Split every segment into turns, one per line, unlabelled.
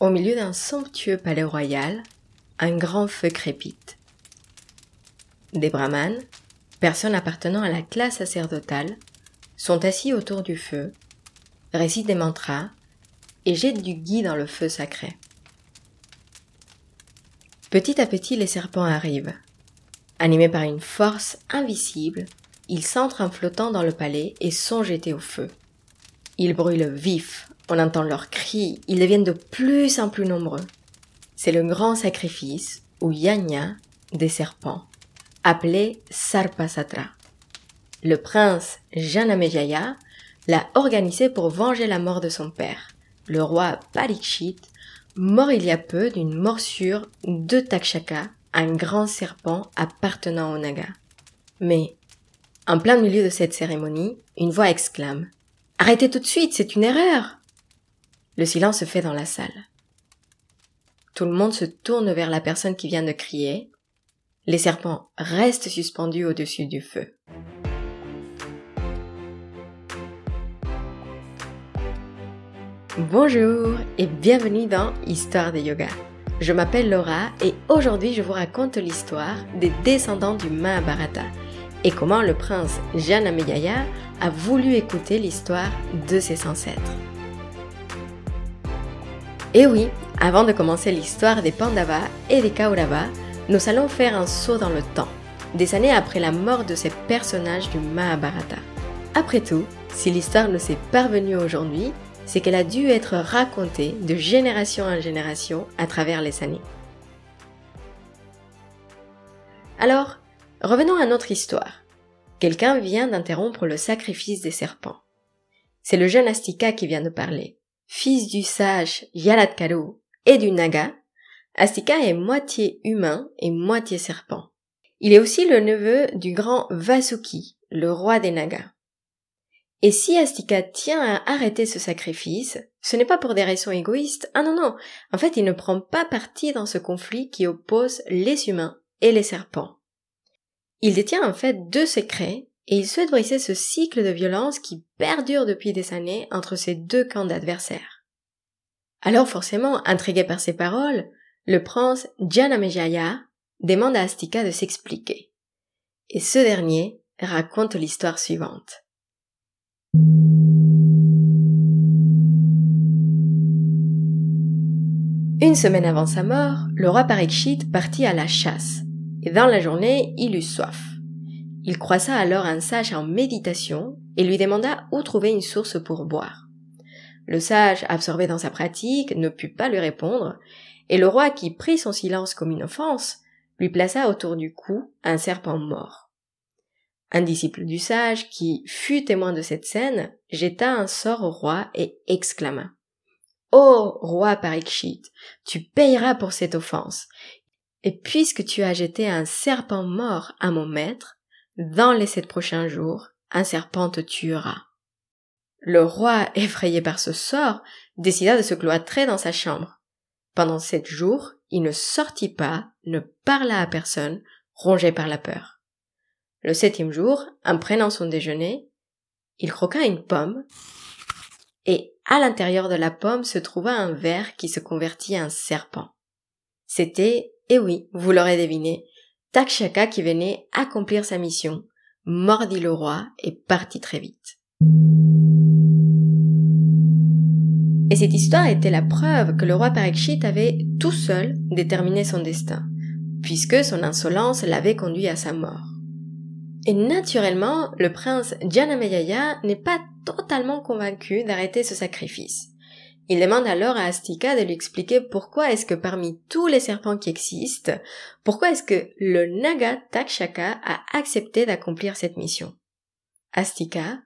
Au milieu d'un somptueux palais royal, un grand feu crépite. Des brahmanes, personnes appartenant à la classe sacerdotale, sont assis autour du feu, récitent des mantras et jettent du ghee dans le feu sacré. Petit à petit, les serpents arrivent. Animés par une force invisible, ils s'entrent en flottant dans le palais et sont jetés au feu. Ils brûlent vifs, on entend leurs cris, ils deviennent de plus en plus nombreux. C'est le grand sacrifice, ou yanya, des serpents, appelé Sarpasatra. Le prince Janamejaya l'a organisé pour venger la mort de son père, le roi Parikshit, mort il y a peu d'une morsure de Takshaka, un grand serpent appartenant au Naga. Mais, en plein milieu de cette cérémonie, une voix exclame Arrêtez tout de suite, c'est une erreur. Le silence se fait dans la salle. Tout le monde se tourne vers la personne qui vient de crier. Les serpents restent suspendus au-dessus du feu. Bonjour et bienvenue dans Histoire de Yoga. Je m'appelle Laura et aujourd'hui je vous raconte l'histoire des descendants du Mahabharata et comment le prince Janameyaya a voulu écouter l'histoire de ses ancêtres. Et oui, avant de commencer l'histoire des Pandavas et des Kauravas, nous allons faire un saut dans le temps, des années après la mort de ces personnages du Mahabharata. Après tout, si l'histoire ne s'est parvenue aujourd'hui, c'est qu'elle a dû être racontée de génération en génération à travers les années. Alors, revenons à notre histoire. Quelqu'un vient d'interrompre le sacrifice des serpents. C'est le jeune Astika qui vient de parler. Fils du sage Yalatkaru et du Naga, Astika est moitié humain et moitié serpent. Il est aussi le neveu du grand Vasuki, le roi des Nagas. Et si Astika tient à arrêter ce sacrifice, ce n'est pas pour des raisons égoïstes. Ah non, non. En fait, il ne prend pas parti dans ce conflit qui oppose les humains et les serpents. Il détient en fait deux secrets et il souhaite briser ce cycle de violence qui perdure depuis des années entre ces deux camps d'adversaires. Alors forcément, intrigué par ces paroles, le prince Janamejaya demande à Astika de s'expliquer. Et ce dernier raconte l'histoire suivante. Une semaine avant sa mort, le roi Parikshit partit à la chasse, et dans la journée, il eut soif. Il croisa alors un sage en méditation et lui demanda où trouver une source pour boire. Le sage, absorbé dans sa pratique, ne put pas lui répondre, et le roi, qui prit son silence comme une offense, lui plaça autour du cou un serpent mort. Un disciple du sage, qui fut témoin de cette scène, jeta un sort au roi et exclama Ô roi Parikshit, tu payeras pour cette offense. Et puisque tu as jeté un serpent mort à mon maître, dans les sept prochains jours, un serpent te tuera. Le roi, effrayé par ce sort, décida de se cloîtrer dans sa chambre. Pendant sept jours, il ne sortit pas, ne parla à personne, rongé par la peur. Le septième jour, en prenant son déjeuner, il croqua une pomme, et à l'intérieur de la pomme se trouva un ver qui se convertit en serpent. C'était, et oui, vous l'aurez deviné, Takshaka qui venait accomplir sa mission, mordit le roi et partit très vite. Et cette histoire était la preuve que le roi Parikshit avait tout seul déterminé son destin, puisque son insolence l'avait conduit à sa mort. Et naturellement, le prince Janameyaya n'est pas totalement convaincu d'arrêter ce sacrifice. Il demande alors à Astika de lui expliquer pourquoi est-ce que parmi tous les serpents qui existent, pourquoi est-ce que le Naga Takshaka a accepté d'accomplir cette mission. Astika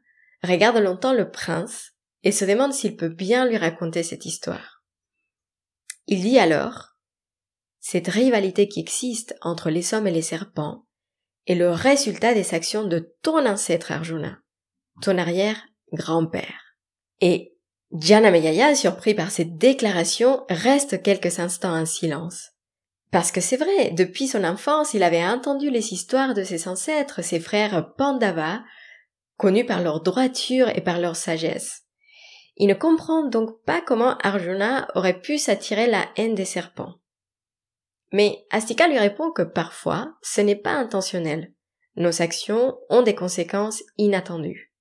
regarde longtemps le prince et se demande s'il peut bien lui raconter cette histoire. Il dit alors Cette rivalité qui existe entre les hommes et les serpents est le résultat des actions de ton ancêtre Arjuna, ton arrière-grand-père. Et Janameyaya, surpris par cette déclaration, reste quelques instants en silence. Parce que c'est vrai, depuis son enfance, il avait entendu les histoires de ses ancêtres, ses frères Pandava, connus par leur droiture et par leur sagesse. Il ne comprend donc pas comment Arjuna aurait pu s'attirer la haine des serpents. Mais Astika lui répond que parfois, ce n'est pas intentionnel. Nos actions ont des conséquences inattendues.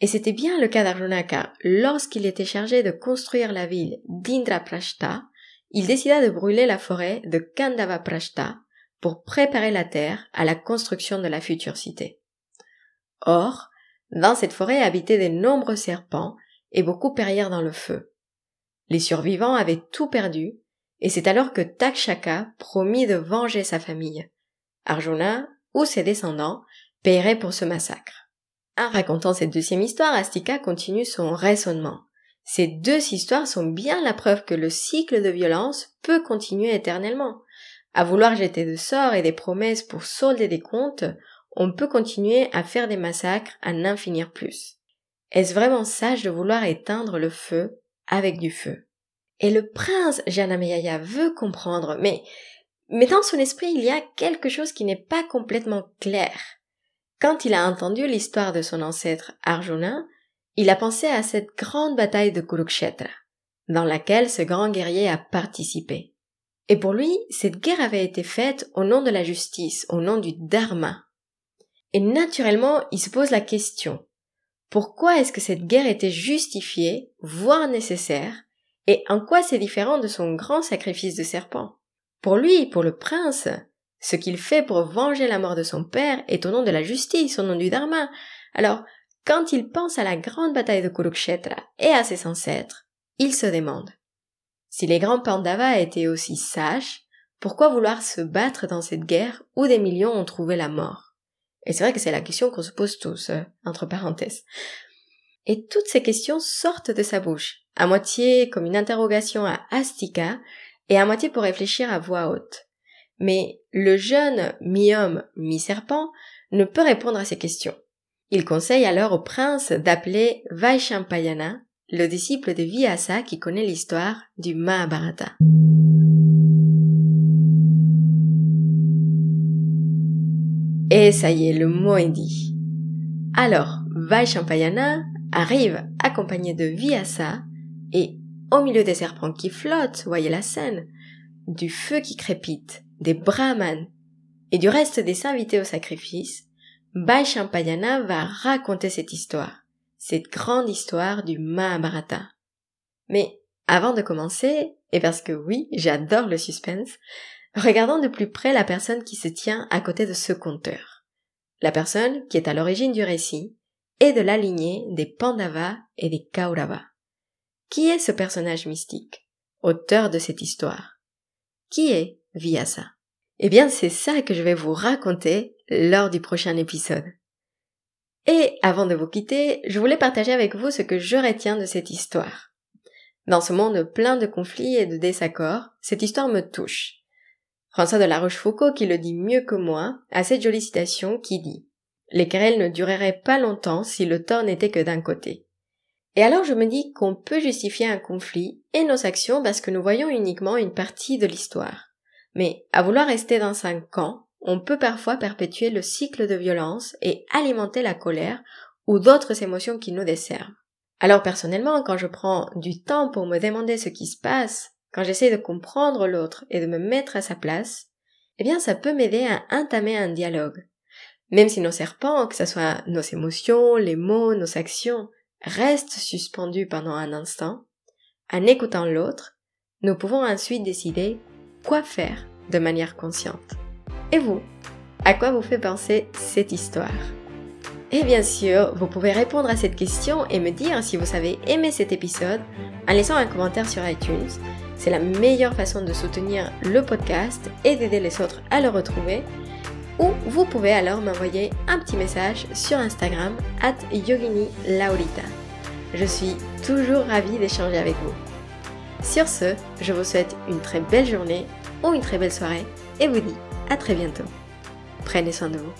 Et c'était bien le cas d'Arjuna car lorsqu'il était chargé de construire la ville d'Indraprashta, il décida de brûler la forêt de Kandavaprashta pour préparer la terre à la construction de la future cité. Or, dans cette forêt habitaient de nombreux serpents et beaucoup périrent dans le feu. Les survivants avaient tout perdu, et c'est alors que Takshaka promit de venger sa famille. Arjuna ou ses descendants paieraient pour ce massacre. En racontant cette deuxième histoire, Astika continue son raisonnement. Ces deux histoires sont bien la preuve que le cycle de violence peut continuer éternellement. À vouloir jeter de sorts et des promesses pour solder des comptes, on peut continuer à faire des massacres à n'en finir plus. Est-ce vraiment sage de vouloir éteindre le feu avec du feu? Et le prince Janameyaya veut comprendre, mais, mais dans son esprit il y a quelque chose qui n'est pas complètement clair. Quand il a entendu l'histoire de son ancêtre Arjuna, il a pensé à cette grande bataille de Kurukshetra, dans laquelle ce grand guerrier a participé. Et pour lui, cette guerre avait été faite au nom de la justice, au nom du dharma. Et naturellement, il se pose la question, pourquoi est-ce que cette guerre était justifiée, voire nécessaire, et en quoi c'est différent de son grand sacrifice de serpent? Pour lui, pour le prince, ce qu'il fait pour venger la mort de son père est au nom de la justice, au nom du dharma. Alors, quand il pense à la grande bataille de Kurukshetra et à ses ancêtres, il se demande si les grands Pandavas étaient aussi sages, pourquoi vouloir se battre dans cette guerre où des millions ont trouvé la mort? Et c'est vrai que c'est la question qu'on se pose tous, euh, entre parenthèses. Et toutes ces questions sortent de sa bouche, à moitié comme une interrogation à Astika et à moitié pour réfléchir à voix haute. Mais le jeune mi-homme, mi-serpent ne peut répondre à ces questions. Il conseille alors au prince d'appeler Vaishampayana, le disciple de Vyasa qui connaît l'histoire du Mahabharata. Et ça y est, le mot est dit. Alors, Vaishampayana arrive accompagné de Vyasa et au milieu des serpents qui flottent, voyez la scène, du feu qui crépite, des brahmanes et du reste des invités au sacrifice, Vaishampayana va raconter cette histoire, cette grande histoire du Mahabharata. Mais avant de commencer, et parce que oui, j'adore le suspense, regardons de plus près la personne qui se tient à côté de ce conteur. La personne qui est à l'origine du récit est de la lignée des Pandavas et des Kauravas. Qui est ce personnage mystique, auteur de cette histoire? Qui est Vyasa Eh bien, c'est ça que je vais vous raconter lors du prochain épisode. Et avant de vous quitter, je voulais partager avec vous ce que je retiens de cette histoire. Dans ce monde plein de conflits et de désaccords, cette histoire me touche. François de la Rochefoucauld, qui le dit mieux que moi, a cette jolie citation qui dit Les querelles ne dureraient pas longtemps si le tort n'était que d'un côté. Et alors je me dis qu'on peut justifier un conflit et nos actions parce que nous voyons uniquement une partie de l'histoire. Mais à vouloir rester dans un camp, on peut parfois perpétuer le cycle de violence et alimenter la colère ou d'autres émotions qui nous desservent. Alors personnellement, quand je prends du temps pour me demander ce qui se passe, quand j'essaie de comprendre l'autre et de me mettre à sa place, eh bien ça peut m'aider à entamer un dialogue. Même si nos serpents, que ce soit nos émotions, les mots, nos actions, restent suspendus pendant un instant, en écoutant l'autre, nous pouvons ensuite décider quoi faire de manière consciente. Et vous À quoi vous fait penser cette histoire? Et bien sûr, vous pouvez répondre à cette question et me dire si vous avez aimé cet épisode en laissant un commentaire sur iTunes. C'est la meilleure façon de soutenir le podcast et d'aider les autres à le retrouver. Ou vous pouvez alors m'envoyer un petit message sur Instagram at Yogini Laurita. Je suis toujours ravie d'échanger avec vous. Sur ce, je vous souhaite une très belle journée ou une très belle soirée et vous dis à très bientôt. Prenez soin de vous.